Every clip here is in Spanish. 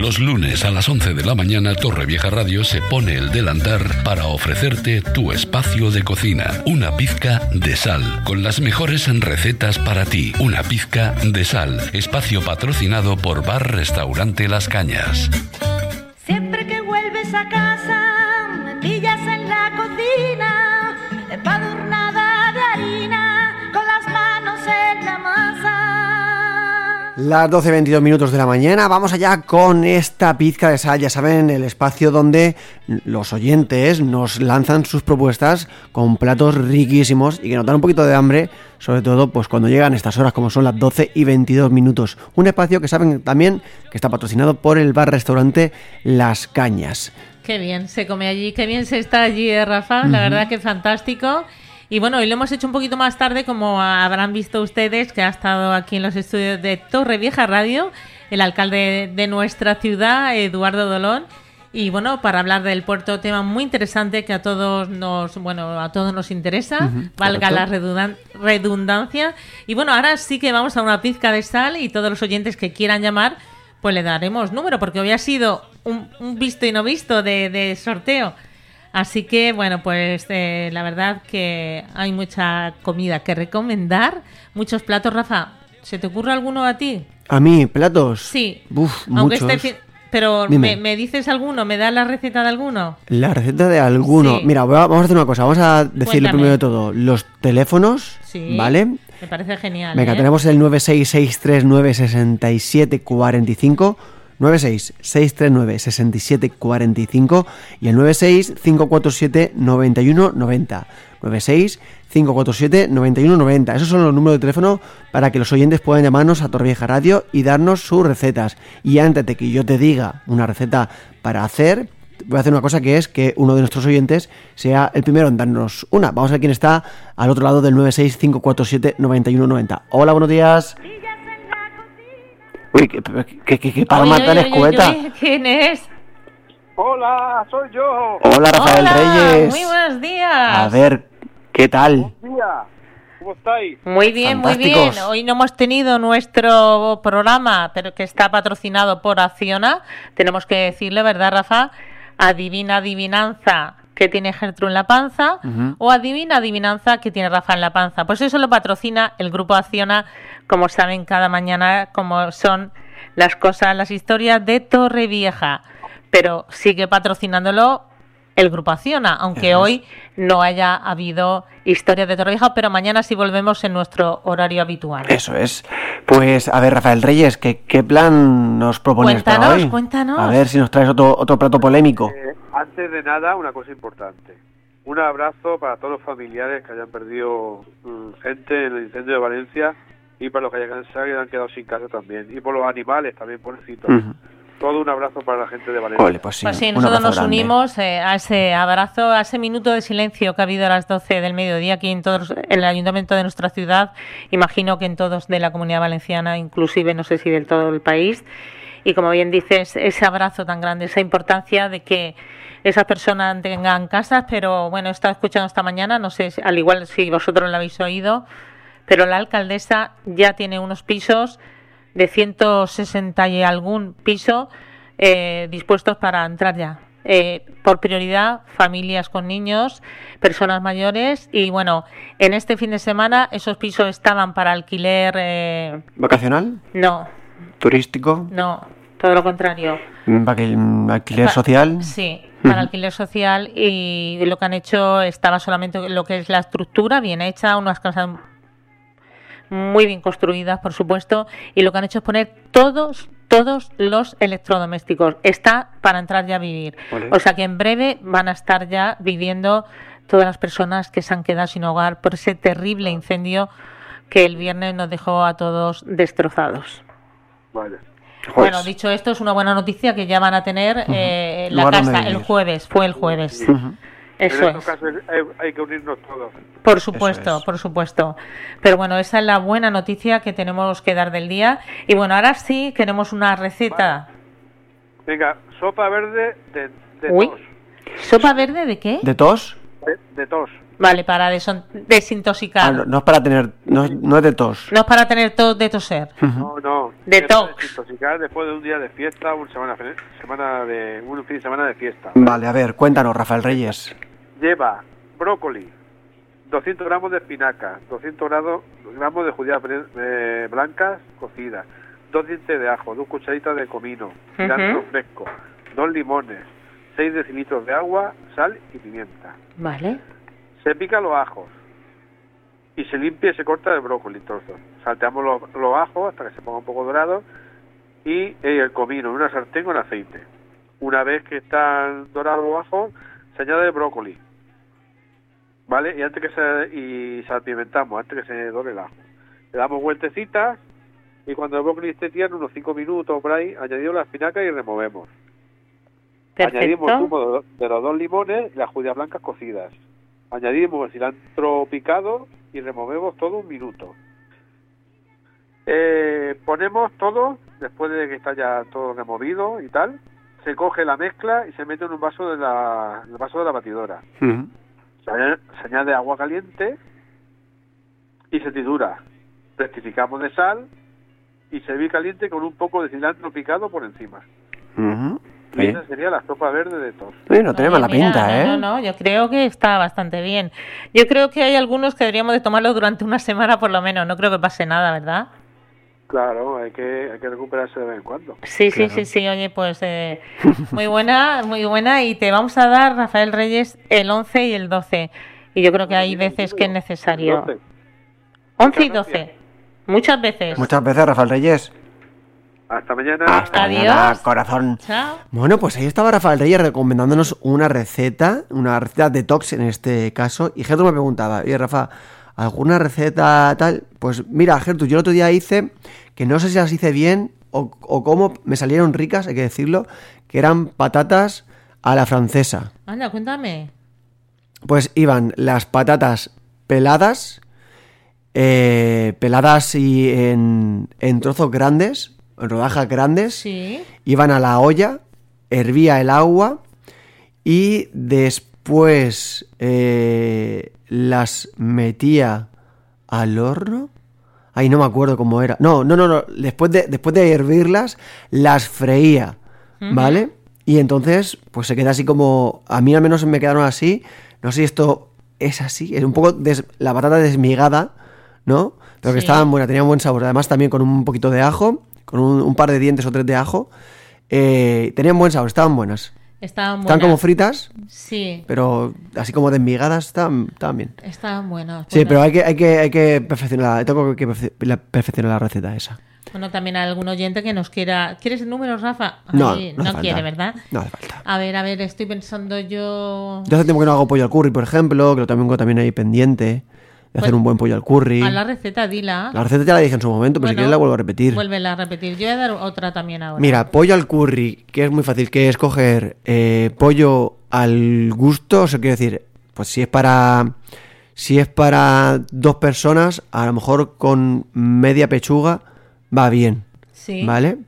Los lunes a las 11 de la mañana Torrevieja Radio se pone el delantar para ofrecerte tu espacio de cocina. Una pizca de sal, con las mejores recetas para ti. Una pizca de sal, espacio patrocinado por Bar Restaurante Las Cañas. Las 12.22 minutos de la mañana, vamos allá con esta pizca de sal, ya saben, el espacio donde los oyentes nos lanzan sus propuestas con platos riquísimos y que nos dan un poquito de hambre, sobre todo pues cuando llegan estas horas como son las 12 y 22 minutos. Un espacio que saben también que está patrocinado por el bar-restaurante Las Cañas. Qué bien se come allí, qué bien se está allí, eh, Rafa. La verdad que fantástico. Y bueno, hoy lo hemos hecho un poquito más tarde, como habrán visto ustedes, que ha estado aquí en los estudios de Torre Vieja Radio, el alcalde de nuestra ciudad, Eduardo Dolón. Y bueno, para hablar del puerto, tema muy interesante que a todos nos, bueno, a todos nos interesa, valga correcto. la redundan- redundancia. Y bueno, ahora sí que vamos a una pizca de sal y todos los oyentes que quieran llamar, pues le daremos número, porque hoy ha sido un, un visto y no visto de, de sorteo. Así que, bueno, pues eh, la verdad que hay mucha comida que recomendar, muchos platos. Rafa, ¿se te ocurre alguno a ti? A mí, platos. Sí. Uf, Aunque muchos. esté fin- Pero me, me dices alguno? ¿Me das la receta de alguno? La receta de alguno. Sí. Mira, vamos a hacer una cosa. Vamos a decirle Cuéntame. primero de todo los teléfonos, Sí. ¿vale? Me parece genial. Venga, ¿eh? tenemos el 966396745, 966396745 y el 965479190. 965479190. Esos son los números de teléfono para que los oyentes puedan llamarnos a Torrevieja Radio y darnos sus recetas. Y antes de que yo te diga una receta para hacer, voy a hacer una cosa que es que uno de nuestros oyentes sea el primero en darnos una. Vamos a ver quién está al otro lado del 965479190. Hola, buenos días. Uy, qué, qué, qué, qué paloma Oye, tan oye, oye, escueta. ¿Quién es? Hola, soy yo. Hola, Rafael Hola, Reyes. Muy buenos días. A ver, ¿qué tal? Día. ¿Cómo estáis? Muy bien, muy bien. Hoy no hemos tenido nuestro programa, pero que está patrocinado por Acciona. Tenemos que decirle, ¿verdad, Rafa? Adivina adivinanza que tiene Gertrude en la panza o adivina adivinanza que tiene Rafa en la panza. Pues eso lo patrocina el grupo Acciona, como saben cada mañana, como son las cosas, las historias de Torrevieja. Pero sigue patrocinándolo el grupo Acciona, aunque hoy no haya habido historias de Torrevieja, pero mañana sí volvemos en nuestro horario habitual. Eso es. Pues, a ver, Rafael Reyes, ¿qué, qué plan nos propones para Cuéntanos, hoy? cuéntanos. A ver si nos traes otro, otro plato polémico. Eh, antes de nada, una cosa importante. Un abrazo para todos los familiares que hayan perdido mm, gente en el incendio de Valencia y para los que hayan, quedado sin casa también. Y por los animales también, pobrecitos. Ujú. Todo un abrazo para la gente de Valencia. Ole, pues sí, Pues sí, un nosotros nos grande. unimos eh, a ese abrazo, a ese minuto de silencio que ha habido a las 12 del mediodía aquí en todos en el ayuntamiento de nuestra ciudad. Imagino que en todos de la comunidad valenciana, inclusive no sé si del todo el país. Y como bien dices, ese abrazo tan grande, esa importancia de que esas personas tengan casas, pero bueno, he estado escuchando esta mañana, no sé, si- al igual si vosotros lo habéis oído, pero la alcaldesa ya tiene unos pisos de 160 y algún piso eh, dispuestos para entrar ya. Eh, por prioridad, familias con niños, personas mayores y bueno, en este fin de semana esos pisos estaban para alquiler, eh, ¿Vacacional? no, ¿Turístico? no, todo lo contrario. Alquil- ¿Alquiler Pa- social? Sí, para alquiler social y lo que han hecho estaba solamente lo que es la estructura bien hecha, unas casas muy bien construidas, por supuesto, y lo que han hecho es poner todos todos los electrodomésticos. Está para entrar ya a vivir. O sea que en breve van a estar ya viviendo todas las personas que se han quedado sin hogar por ese terrible incendio que el viernes nos dejó a todos destrozados. Vale. Bueno, dicho esto, es una buena noticia que ya van a tener eh, la casa el jueves, fue el jueves. Eso en es. casos hay, hay que unirnos todos. Por supuesto, es. por supuesto. Pero bueno, esa es la buena noticia que tenemos que dar del día. Y bueno, ahora sí queremos una receta. Venga, sopa verde de, de Uy. tos. ¿Sopa verde de qué? ¿De tos? De, de tos. Vale, para desintoxicar. Ah, no, no es para tener. No, es- no es de tos. No es para tener tos de toser. No, no. Es para desintoxicar después de un día de fiesta, una semana de, un fin de semana de fiesta. Vale, a ver, cuéntanos, Rafael Reyes. Lleva brócoli, 200 gramos de espinaca, 200 grado- gramos de judías eh, blancas cocidas, dos dientes de ajo, dos cucharitas de comino, cilantro fresco, dos limones, 6 decilitros de agua, sal y pimienta. Vale. Se pica los ajos y se limpia y se corta el brócoli trozos. Salteamos los, los ajos hasta que se ponga un poco dorado y eh, el comino en una sartén con aceite. Una vez que están dorados los ajos, se añade el brócoli. ¿Vale? Y antes que se y salpimentamos, antes que se dore el ajo. Le damos vueltecitas y cuando el brócoli esté tierno, unos 5 minutos por ahí, añadimos la espinaca y removemos. Añadimos Perfecto. zumo de, los dos limones y las judías blancas cocidas. Añadimos el cilantro picado y removemos todo un minuto. Eh, ponemos todo, después de que está ya todo removido y tal, se coge la mezcla y se mete en un vaso de la, el vaso de la batidora. Se añade agua caliente y se tritura. Rectificamos de sal y servir caliente con un poco de cilantro picado por encima. Y esa sería la sopa verde de tos. Sí, no mala mira, pinta, no, ¿eh? No, no, yo creo que está bastante bien. Yo creo que hay algunos que deberíamos de tomarlo durante una semana por lo menos. No creo que pase nada, ¿verdad? Claro, hay que, hay que recuperarse de vez en cuando. Sí, sí, sí, sí. Oye, pues eh, muy buena, muy buena. Y te vamos a dar, Rafael Reyes, el 11 y el 12. Y yo creo que hay veces que es necesario. 12. 11 y Muchas 12. Muchas veces. Muchas veces, Rafael Reyes. Hasta mañana. Hasta Adiós. mañana, corazón. Chao. Bueno, pues ahí estaba Rafael Reyes recomendándonos una receta, una receta detox en este caso. Y Gertrude me preguntaba, oye Rafa, ¿alguna receta tal? Pues mira, Gertrude, yo el otro día hice, que no sé si las hice bien o, o cómo, me salieron ricas, hay que decirlo, que eran patatas a la francesa. Anda, cuéntame. Pues iban las patatas peladas, eh, peladas y en, en trozos grandes, en rodajas grandes Sí. iban a la olla, hervía el agua y después eh, las metía al horno. Ay, no me acuerdo cómo era. No, no, no, no. Después de, después de hervirlas, las freía, ¿vale? Y entonces, pues se queda así como... A mí al menos me quedaron así. No sé si esto es así. Es un poco des- la patata desmigada, ¿no? Pero que estaban buenas, tenían buen sabor. Además también con un poquito de ajo, con un, un par de dientes o tres de ajo. Eh, tenían buen sabor, estaban buenas. Estaban buenas. como fritas, Sí. pero así como desmigadas, estaban, estaban bien. Estaban buenas. Sí, buenas. pero hay que, hay que, hay que perfeccionar, tengo que perfeccionar la receta esa. Bueno, también hay algún oyente que nos quiera. ¿Quieres el número, Rafa? No, Ay, no hace quiere. ¿verdad? No hace falta. A ver, a ver, estoy pensando yo. Yo hace tiempo que no hago pollo al curry, por ejemplo, que lo tengo también ahí pendiente, de hacer un buen pollo al curry. A la receta, dila. La receta ya la dije en su momento, pero si Bueno, quieres la vuelvo a repetir. Vuélvela a repetir. Yo voy a dar otra también ahora. Mira, pollo al curry, que es muy fácil, que es coger eh, pollo al gusto, o sea, quiero decir, pues si es para si es para dos personas, a lo mejor con media pechuga va bien, Sí. ¿vale?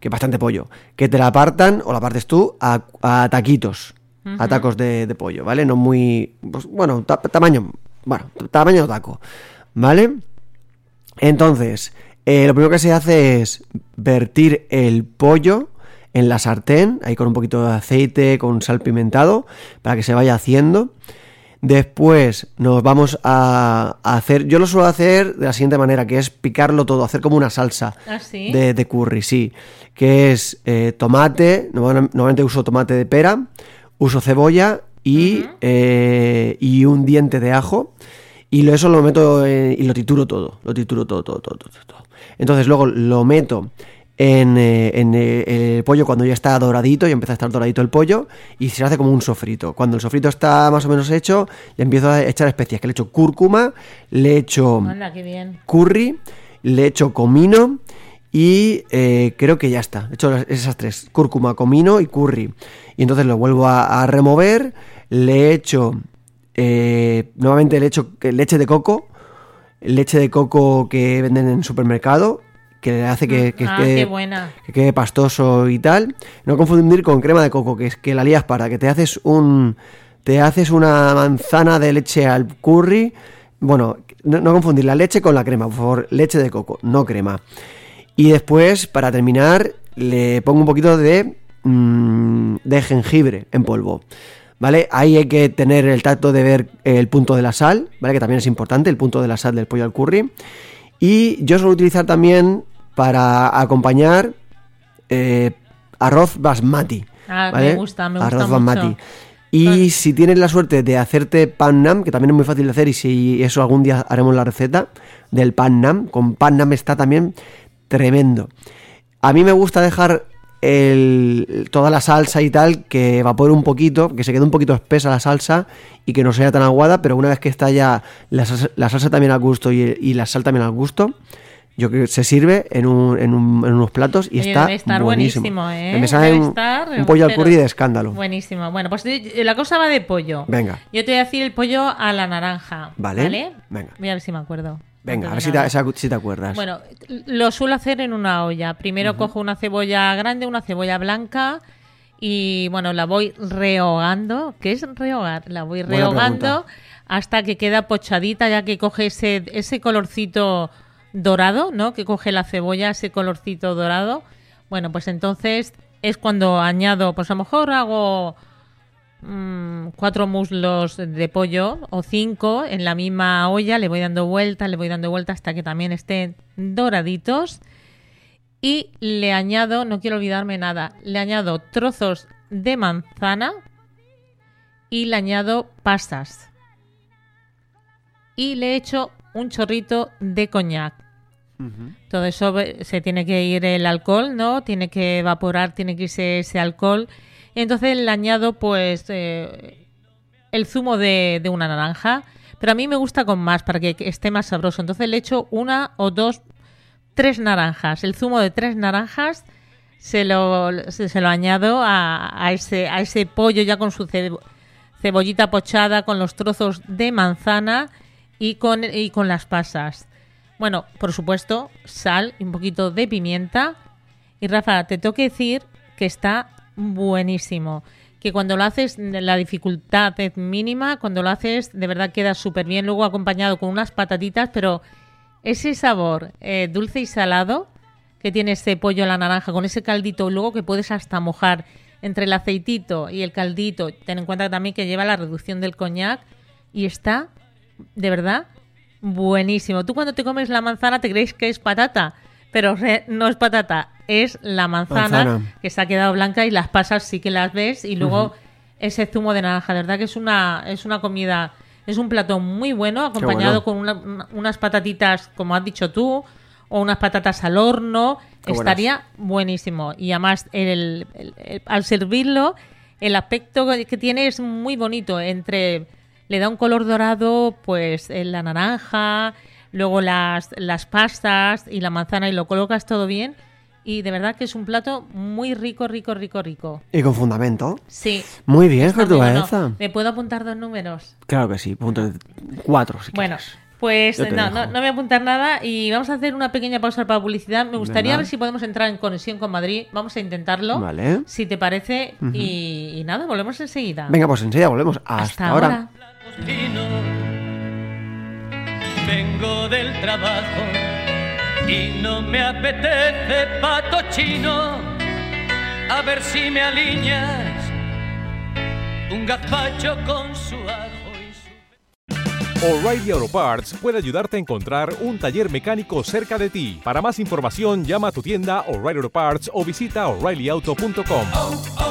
Que bastante pollo. Que te la apartan o la partes tú a, a taquitos, a tacos de, de pollo, ¿vale? No muy, pues, bueno, ta- tamaño, bueno, tamaño taco, ¿vale? Entonces, eh, lo primero que se hace es vertir el pollo en la sartén, ahí con un poquito de aceite, con sal pimentado, para que se vaya haciendo. Después nos vamos a, hacer, yo lo suelo hacer de la siguiente manera, que es picarlo todo, hacer como una salsa ¿Ah, sí? de, de curry, sí. Que es eh, tomate, normal- normalmente uso tomate de pera, uso cebolla y, eh, y un diente de ajo. Y eso lo meto en- y lo trituro todo, lo trituro todo, todo, todo, todo, todo. Entonces luego lo meto en, eh, en, eh, el pollo cuando ya está doradito, y empieza a estar doradito el pollo, y se hace como un sofrito. Cuando el sofrito está más o menos hecho, le empiezo a echar especias, que le echo cúrcuma, le echo Anda, qué bien. curry, le echo comino Y eh, creo que ya está. He hecho esas tres: cúrcuma, comino y curry. Y entonces lo vuelvo a, a remover. Le echo. eh, nuevamente le echo leche de coco. Leche de coco que venden en el supermercado. Que le hace que, que ah, quede- que quede pastoso y tal. No confundir con crema de coco, que es que la lías para, que te haces un. Te haces una manzana de leche al curry. Bueno, no, no confundir la leche con la crema, por favor, leche de coco, no crema. Y después, para terminar, le pongo un poquito de, mm, de jengibre en polvo. ¿Vale? Ahí hay que tener el tacto de ver el punto de la sal, ¿vale? Que también es importante, el punto de la sal del pollo al curry. Y yo suelo utilizar también para acompañar eh, arroz basmati. Ah, me gusta, me Arroz gusta basmati. mucho. Y si tienes la suerte de hacerte pan nam, que también es muy fácil de hacer, y si eso algún día haremos la receta del pan nam, con pan nam está también tremendo. A mí me gusta dejar el- toda la salsa y tal que evapore un poquito, que se quede un poquito espesa la salsa y que no sea tan aguada, pero una vez que está ya la salsa, la salsa también al gusto y, y la sal también al gusto, yo creo que se sirve en, un- en un- en unos platos y Oye, está debe estar buenísimo. buenísimo, ¿eh? Me sale Debe un, estar, un pollo al curry de escándalo. Buenísimo. Bueno, pues eh, la cosa va de pollo. Venga. Yo te voy a decir el pollo a la naranja. Vale. ¿Vale? Venga. Voy a ver si me acuerdo. Venga, a ver si te, nada. si te acuerdas. Bueno, lo suelo hacer en una olla. Primero cojo una cebolla grande, una cebolla blanca y bueno, la voy rehogando. ¿Qué es rehogar? La voy rehogando hasta que queda pochadita, ya que coge ese, ese colorcito dorado, ¿no? Que coge la cebolla, ese colorcito dorado. Bueno, pues entonces es cuando añado, pues a lo mejor hago mm, cuatro muslos de pollo o cinco en la misma olla, le voy dando vuelta, le voy dando vuelta hasta que también estén doraditos. Y le añado, no quiero olvidarme nada, le añado trozos de manzana y le añado pasas. Y le echo un chorrito de coñac. Todo eso ve- se tiene que ir el alcohol, ¿no? Tiene que evaporar, tiene que irse ese alcohol. Entonces le añado, pues, eh, el zumo de, una naranja. Pero a mí me gusta con más, para que esté más sabroso. Entonces le echo una o dos, tres naranjas. El zumo de tres naranjas se lo, se, lo añado a, ese, a ese pollo ya con su cebo- cebollita pochada, con los trozos de manzana y con, y con las pasas. Bueno, por supuesto, sal y un poquito de pimienta. Y Rafa, te tengo que decir que está buenísimo. Que cuando lo haces, la dificultad es mínima. Cuando lo haces, de verdad queda súper bien. Luego acompañado con unas patatitas, pero ese sabor eh, dulce y salado que tiene ese pollo a la naranja con ese caldito, luego que puedes hasta mojar entre el aceitito y el caldito. Ten en cuenta también que lleva la reducción del coñac y está, de verdad, buenísimo. Tú cuando te comes la manzana te crees que es patata, pero no es patata, es la manzana, Manzana. que se ha quedado blanca y las pasas sí que las ves y luego ese zumo de naranja. De verdad que es una, es una comida, es un plato muy bueno, acompañado bueno. con una- una- unas patatitas, como has dicho tú, o unas patatas al horno. Qué buenas. estaría buenísimo. Y además, el- el- el- al servirlo, el aspecto que tiene es muy bonito. Entre le da un color dorado, pues la naranja, luego las, las pastas y la manzana y lo colocas todo bien. Y de verdad que es un plato muy rico, rico, rico, rico. Y con fundamento. Sí. Muy bien. Portuguesa. ¿Me puedo apuntar dos números? Claro que sí, punto de- cuatro si Bueno, quieres. pues no, no, no voy a apuntar nada y vamos a hacer una pequeña pausa para publicidad. Me gustaría ver si podemos entrar en conexión con Madrid. Vamos a intentarlo. Vale. Si te parece. y, y nada, volvemos enseguida. Venga, pues enseguida volvemos. Hasta, Hasta ahora. ahora. Vengo del trabajo y no me apetece pato chino. A ver si me alineas un gazpacho con su ajo y su... O'Reilly Auto Parts puede ayudarte a encontrar un taller mecánico cerca de ti. Para más información, llama a tu tienda O'Reilly Auto Parts o visita oreillyauto.com.